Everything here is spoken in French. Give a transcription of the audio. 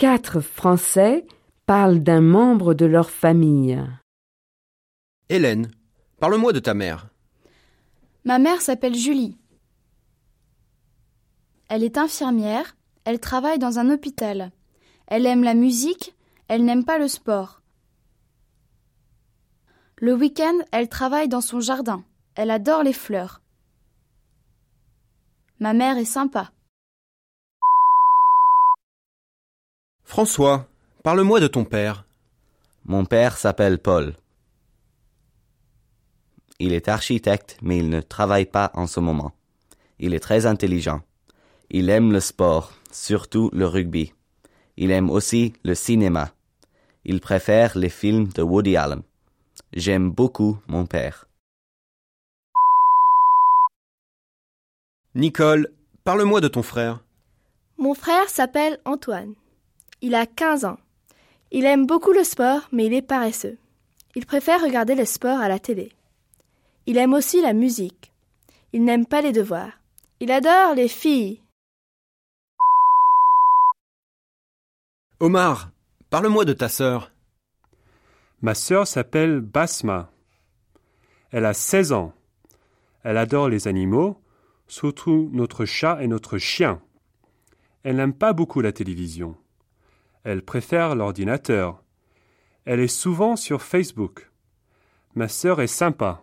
Quatre Français parlent d'un membre de leur famille. Hélène, parle-moi de ta mère. Ma mère s'appelle Julie. Elle est infirmière, elle travaille dans un hôpital. Elle aime la musique, elle n'aime pas le sport. Le week-end, elle travaille dans son jardin. Elle adore les fleurs. Ma mère est sympa. François, parle-moi de ton père. Mon père s'appelle Paul. Il est architecte, mais il ne travaille pas en ce moment. Il est très intelligent. Il aime le sport, surtout le rugby. Il aime aussi le cinéma. Il préfère les films de Woody Allen. J'aime beaucoup mon père. Nicole, parle-moi de ton frère. Mon frère s'appelle Antoine. Il a 15 ans. Il aime beaucoup le sport, mais il est paresseux. Il préfère regarder le sport à la télé. Il aime aussi la musique. Il n'aime pas les devoirs. Il adore les filles. Omar, parle-moi de ta sœur. Ma sœur s'appelle Basma. Elle a 16 ans. Elle adore les animaux, surtout notre chat et notre chien. Elle n'aime pas beaucoup la télévision. Elle préfère l'ordinateur. Elle est souvent sur Facebook. Ma sœur est sympa.